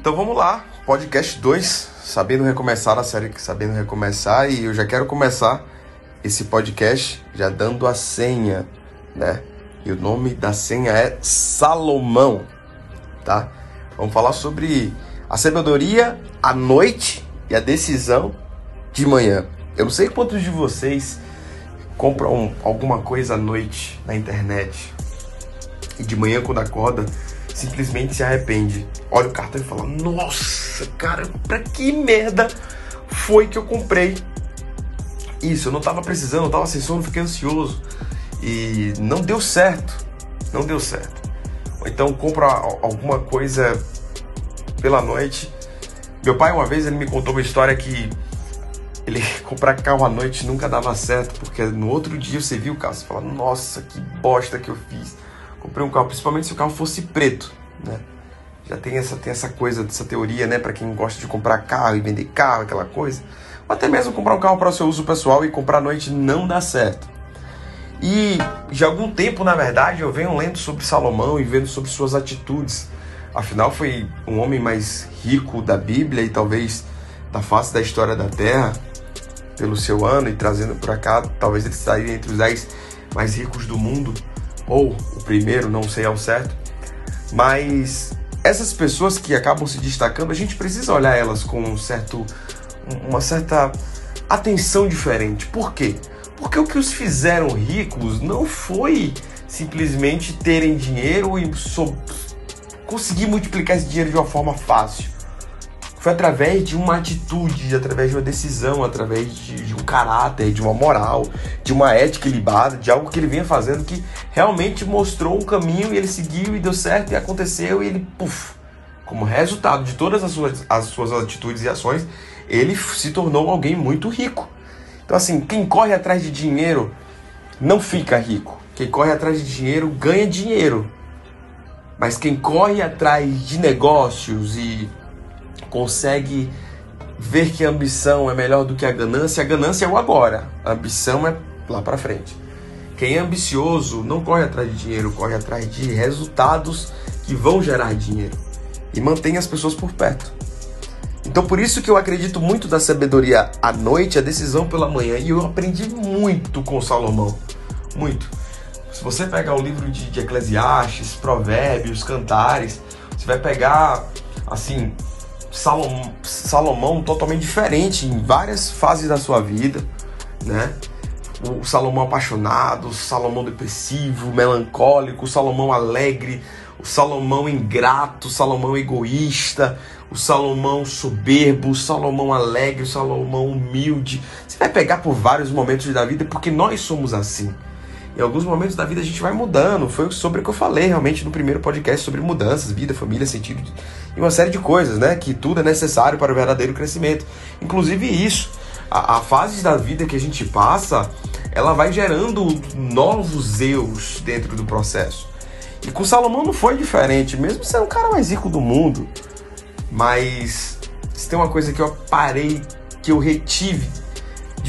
Então vamos lá, podcast 2, sabendo recomeçar a série Sabendo Recomeçar, e eu já quero começar esse podcast já dando a senha, né? E o nome da senha é Salomão, tá? Vamos falar sobre a sabedoria à noite e a decisão de manhã. Eu não sei quantos de vocês compram alguma coisa à noite na internet e de manhã quando acorda simplesmente se arrepende. Olha o cartão e fala: Nossa, cara, pra que merda foi que eu comprei isso? Eu não tava precisando, eu tava sem sono, fiquei ansioso e não deu certo. Não deu certo. Ou então compra alguma coisa pela noite. Meu pai uma vez ele me contou uma história que ele comprar carro à noite nunca dava certo, porque no outro dia você viu o carro, você fala, nossa, que bosta que eu. Comprei um carro, principalmente se o carro fosse preto, né? Já tem essa, tem essa coisa, essa teoria, né, para quem gosta de comprar carro e vender carro, aquela coisa. Ou até mesmo comprar um carro para o seu uso pessoal e comprar à noite não dá certo. E de algum tempo, na verdade, eu venho lendo sobre Salomão e vendo sobre suas atitudes. Afinal, foi um homem mais rico da Bíblia e talvez da face da história da Terra pelo seu ano e trazendo para cá, talvez ele estaria entre os 10 mais ricos do mundo, ou o primeiro, não sei ao certo. Mas essas pessoas que acabam se destacando, a gente precisa olhar elas com um certo, uma certa atenção diferente. Por quê? Porque o que os fizeram ricos não foi simplesmente terem dinheiro e conseguir multiplicar esse dinheiro de uma forma fácil. Foi através de uma atitude, através de uma decisão, através de, de um caráter, de uma moral, de uma ética ilibada, de algo que ele vinha fazendo que realmente mostrou um caminho e ele seguiu e deu certo e aconteceu e ele, puf, como resultado de todas as suas, as suas atitudes e ações, ele se tornou alguém muito rico. Então, assim, quem corre atrás de dinheiro não fica rico. Quem corre atrás de dinheiro ganha dinheiro. Mas quem corre atrás de negócios e consegue ver que a ambição é melhor do que a ganância, a ganância é o agora, a ambição é lá para frente. Quem é ambicioso não corre atrás de dinheiro, corre atrás de resultados que vão gerar dinheiro e mantém as pessoas por perto. Então por isso que eu acredito muito da sabedoria à noite, a decisão pela manhã, e eu aprendi muito com Salomão, muito. Se você pegar o livro de, de Eclesiastes, Provérbios, Cantares, você vai pegar assim Salomão, Salomão totalmente diferente em várias fases da sua vida, né? O Salomão apaixonado, o Salomão depressivo, melancólico, o Salomão alegre, o Salomão ingrato, o Salomão egoísta, o Salomão soberbo, o Salomão alegre, o Salomão humilde. Você vai pegar por vários momentos da vida porque nós somos assim. Em alguns momentos da vida a gente vai mudando. Foi sobre o que eu falei realmente no primeiro podcast sobre mudanças, vida, família, sentido de... e uma série de coisas, né? Que tudo é necessário para o verdadeiro crescimento. Inclusive isso. A, a fase da vida que a gente passa, ela vai gerando novos eus dentro do processo. E com Salomão não foi diferente, mesmo sendo o cara mais rico do mundo. Mas se tem uma coisa que eu parei, que eu retive.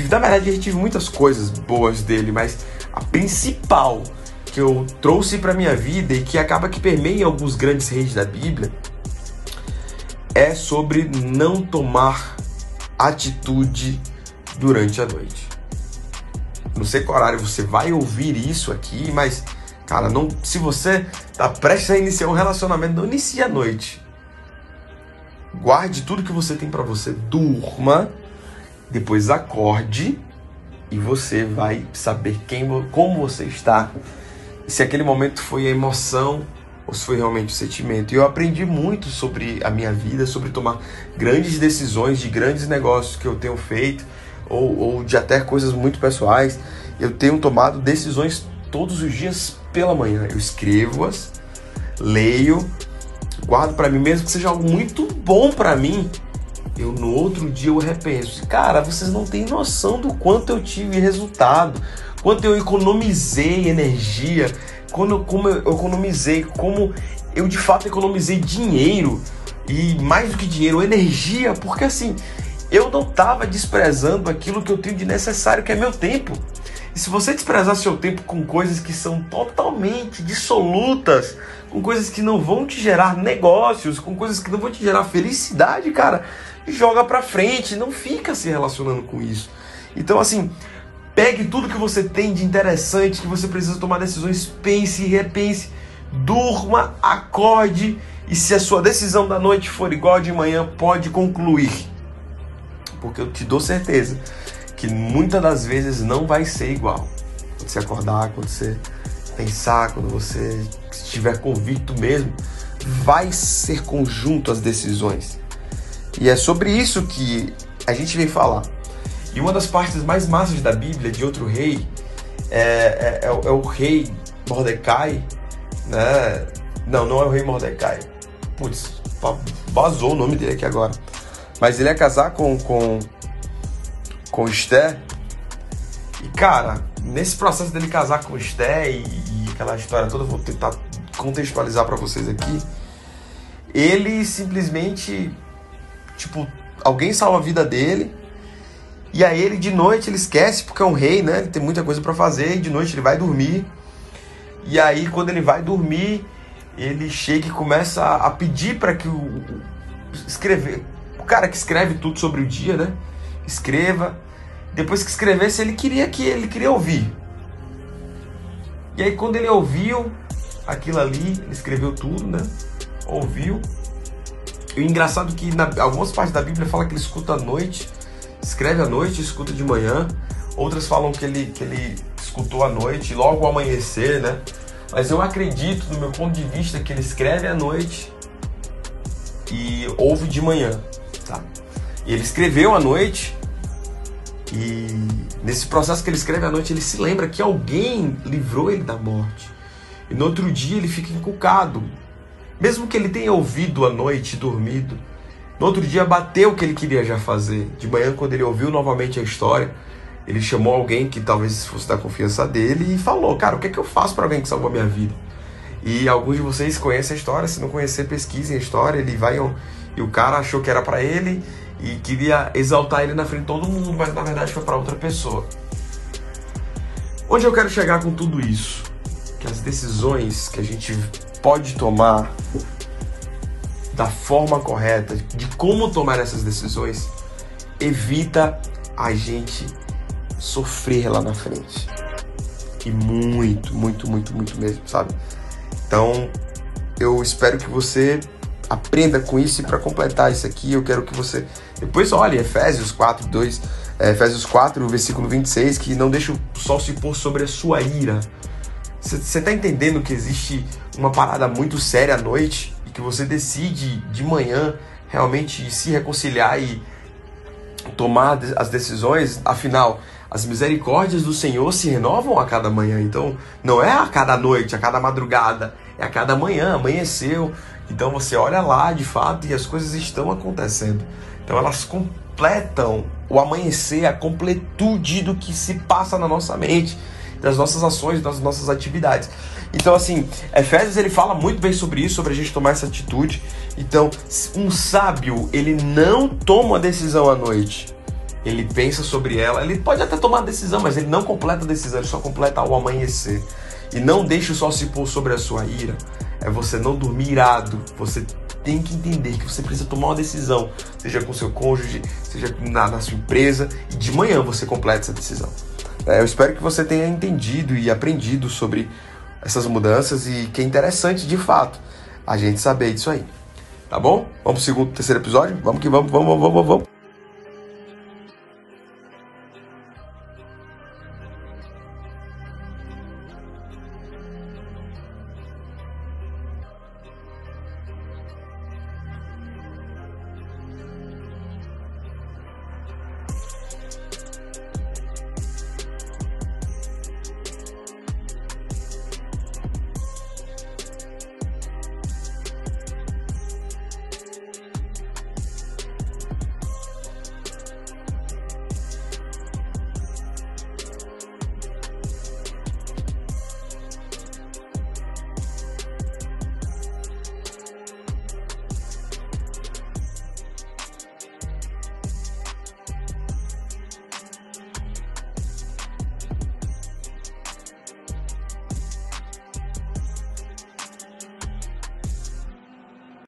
Na verdade, eu retive muitas coisas boas dele, mas a principal que eu trouxe para minha vida e que acaba que permeia alguns grandes reis da Bíblia é sobre não tomar atitude durante a noite. Não sei qual horário você vai ouvir isso aqui, mas cara, não, se você tá prestes a iniciar um relacionamento, não inicie à noite. Guarde tudo que você tem para você, durma, depois acorde e você vai saber quem, como você está, se aquele momento foi a emoção ou se foi realmente o sentimento. E eu aprendi muito sobre a minha vida, sobre tomar grandes decisões de grandes negócios que eu tenho feito ou, ou de até coisas muito pessoais. Eu tenho tomado decisões todos os dias pela manhã. Eu escrevo-as, leio, guardo para mim mesmo que seja algo muito bom para mim eu no outro dia eu repenso, cara, vocês não têm noção do quanto eu tive resultado, quanto eu economizei energia, quando, como eu economizei, como eu de fato economizei dinheiro e mais do que dinheiro, energia, porque assim, eu não estava desprezando aquilo que eu tenho de necessário, que é meu tempo. E se você desprezar seu tempo com coisas que são totalmente dissolutas, com coisas que não vão te gerar negócios, com coisas que não vão te gerar felicidade, cara, joga pra frente, não fica se relacionando com isso. Então, assim, pegue tudo que você tem de interessante, que você precisa tomar decisões, pense e repense, durma, acorde, e se a sua decisão da noite for igual de manhã, pode concluir. Porque eu te dou certeza que muitas das vezes não vai ser igual. Quando você acordar, quando você pensar, quando você estiver convicto mesmo, vai ser conjunto as decisões. E é sobre isso que a gente vem falar. E uma das partes mais massas da Bíblia, de outro rei, é, é, é, o, é o rei Mordecai, né? Não, não é o rei Mordecai. Putz, vazou o nome dele aqui agora. Mas ele ia casar com, com, com Esther. E cara, nesse processo dele casar com Esther e, e aquela história toda, vou tentar contextualizar para vocês aqui. Ele simplesmente, tipo, alguém salva a vida dele. E aí ele de noite ele esquece porque é um rei, né? Ele tem muita coisa para fazer e de noite ele vai dormir. E aí quando ele vai dormir, ele chega e começa a pedir para que o escrever, o cara que escreve tudo sobre o dia, né? Escreva. Depois que escrevesse, ele queria que ele queria ouvir. E aí quando ele ouviu aquilo ali, ele escreveu tudo, né? Ouviu. E o engraçado é que na, algumas partes da Bíblia fala que ele escuta à noite, escreve à noite, escuta de manhã. Outras falam que ele, que ele escutou à noite, logo ao amanhecer, né? Mas eu acredito, do meu ponto de vista, que ele escreve à noite e ouve de manhã? E ele escreveu à noite e nesse processo que ele escreve à noite, ele se lembra que alguém livrou ele da morte. E no outro dia ele fica encucado. Mesmo que ele tenha ouvido à noite, dormido, no outro dia bateu o que ele queria já fazer. De manhã, quando ele ouviu novamente a história, ele chamou alguém que talvez fosse da confiança dele e falou: Cara, o que é que eu faço para alguém que salvou a minha vida? E alguns de vocês conhecem a história, se não conhecer, pesquisem a história. Ele vai e o cara achou que era para ele e queria exaltar ele na frente de todo mundo, mas na verdade foi para outra pessoa. Onde eu quero chegar com tudo isso? Que as decisões que a gente pode tomar da forma correta, de como tomar essas decisões, evita a gente sofrer lá na frente. E muito, muito, muito, muito mesmo, sabe? Então, eu espero que você aprenda com isso e para completar isso aqui, eu quero que você depois olhe Efésios 4, 2, é, Efésios 4, versículo 26, que não deixa o sol se pôr sobre a sua ira. Você está entendendo que existe uma parada muito séria à noite e que você decide de manhã realmente se reconciliar e tomar as decisões, afinal, as misericórdias do Senhor se renovam a cada manhã. Então, não é a cada noite, a cada madrugada, é a cada manhã, amanheceu. Então, você olha lá de fato e as coisas estão acontecendo. Então, elas completam o amanhecer, a completude do que se passa na nossa mente, das nossas ações, das nossas atividades. Então, assim, Efésios ele fala muito bem sobre isso, sobre a gente tomar essa atitude. Então, um sábio, ele não toma a decisão à noite ele pensa sobre ela, ele pode até tomar a decisão, mas ele não completa a decisão, ele só completa ao amanhecer. E não deixe o sol se pôr sobre a sua ira. É você não dormir irado. Você tem que entender que você precisa tomar uma decisão, seja com seu cônjuge, seja na, na sua empresa, e de manhã você completa essa decisão. É, eu espero que você tenha entendido e aprendido sobre essas mudanças e que é interessante de fato a gente saber disso aí. Tá bom? Vamos pro segundo, terceiro episódio? Vamos que vamos, vamos, vamos, vamos. vamos.